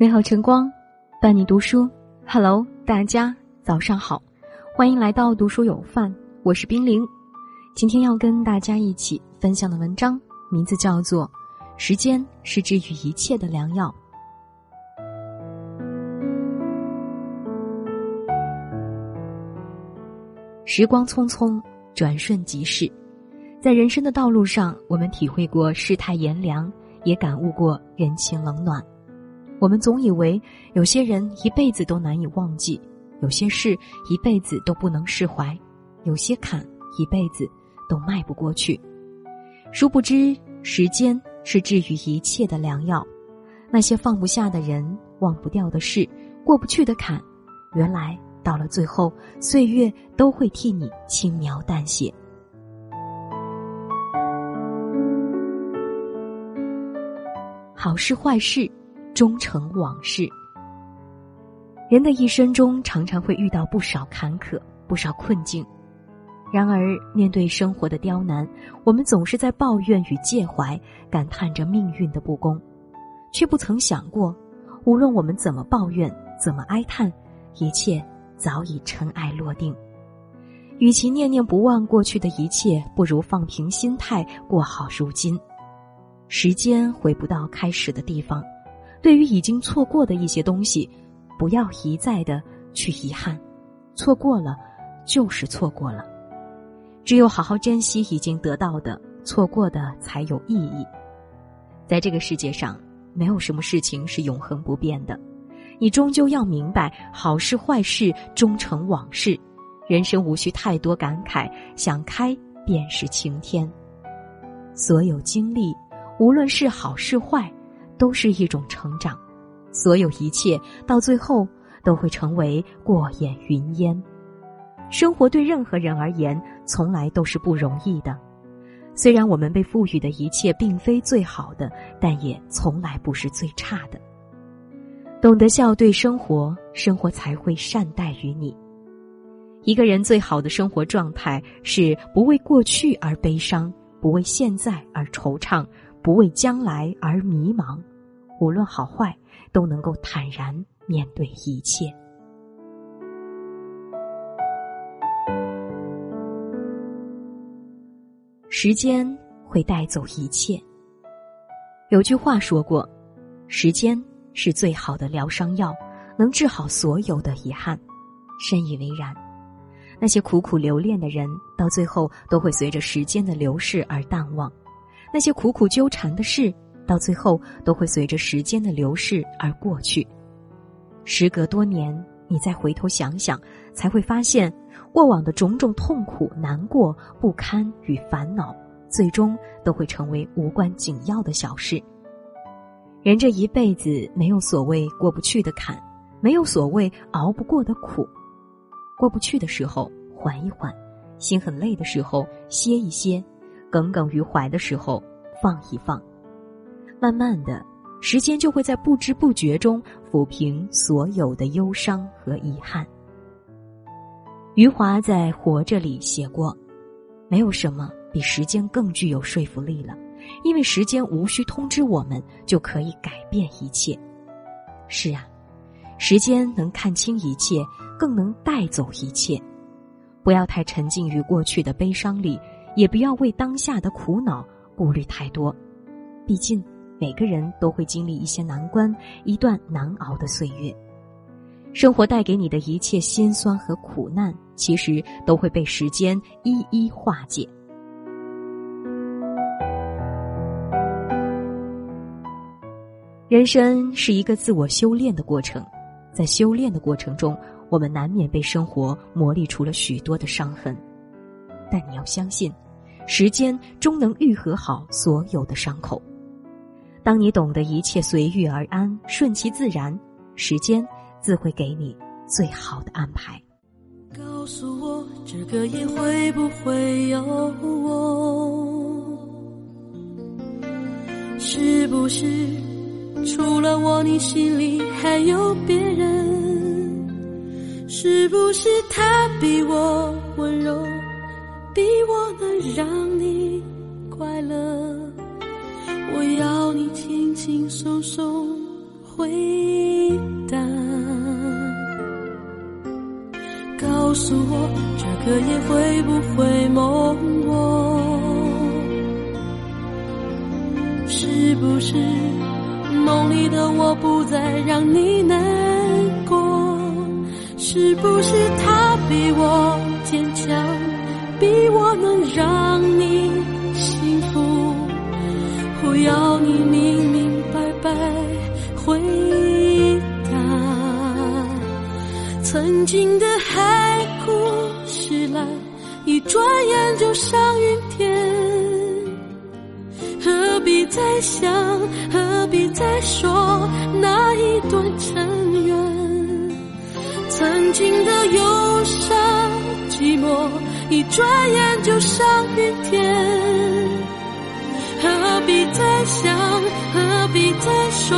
美好晨光，伴你读书。Hello，大家早上好，欢迎来到读书有范，我是冰凌。今天要跟大家一起分享的文章名字叫做《时间是治愈一切的良药》。时光匆匆，转瞬即逝，在人生的道路上，我们体会过世态炎凉，也感悟过人情冷暖。我们总以为有些人一辈子都难以忘记，有些事一辈子都不能释怀，有些坎一辈子都迈不过去。殊不知，时间是治愈一切的良药。那些放不下的人、忘不掉的事、过不去的坎，原来到了最后，岁月都会替你轻描淡写。好事坏事。终成往事。人的一生中，常常会遇到不少坎坷、不少困境。然而，面对生活的刁难，我们总是在抱怨与介怀，感叹着命运的不公，却不曾想过，无论我们怎么抱怨、怎么哀叹，一切早已尘埃落定。与其念念不忘过去的一切，不如放平心态，过好如今。时间回不到开始的地方。对于已经错过的一些东西，不要一再的去遗憾，错过了就是错过了。只有好好珍惜已经得到的，错过的才有意义。在这个世界上，没有什么事情是永恒不变的。你终究要明白，好事坏事终成往事。人生无需太多感慨，想开便是晴天。所有经历，无论是好是坏。都是一种成长，所有一切到最后都会成为过眼云烟。生活对任何人而言，从来都是不容易的。虽然我们被赋予的一切并非最好的，但也从来不是最差的。懂得笑对生活，生活才会善待于你。一个人最好的生活状态是不为过去而悲伤，不为现在而惆怅，不为将来而迷茫。无论好坏，都能够坦然面对一切。时间会带走一切。有句话说过：“时间是最好的疗伤药，能治好所有的遗憾。”深以为然。那些苦苦留恋的人，到最后都会随着时间的流逝而淡忘；那些苦苦纠缠的事。到最后都会随着时间的流逝而过去。时隔多年，你再回头想想，才会发现过往的种种痛苦、难过、不堪与烦恼，最终都会成为无关紧要的小事。人这一辈子，没有所谓过不去的坎，没有所谓熬不过的苦。过不去的时候缓一缓，心很累的时候歇一歇，耿耿于怀的时候放一放。慢慢的，时间就会在不知不觉中抚平所有的忧伤和遗憾。余华在《活着》里写过：“没有什么比时间更具有说服力了，因为时间无需通知我们就可以改变一切。”是啊，时间能看清一切，更能带走一切。不要太沉浸于过去的悲伤里，也不要为当下的苦恼顾虑太多，毕竟。每个人都会经历一些难关，一段难熬的岁月。生活带给你的一切辛酸和苦难，其实都会被时间一一化解。人生是一个自我修炼的过程，在修炼的过程中，我们难免被生活磨砺出了许多的伤痕。但你要相信，时间终能愈合好所有的伤口。当你懂得一切随遇而安、顺其自然，时间自会给你最好的安排。告诉我，这个夜会不会有我？是不是除了我，你心里还有别人？是不是他比我温柔，比我能让你快乐？轻松松回答。告诉我，这个夜会不会梦我？是不是梦里的我不再让你难过？是不是他比我曾经的海枯石烂，一转眼就上云天。何必再想，何必再说那一段尘缘？曾经的忧伤寂寞，一转眼就上云天。何必再想，何必再说？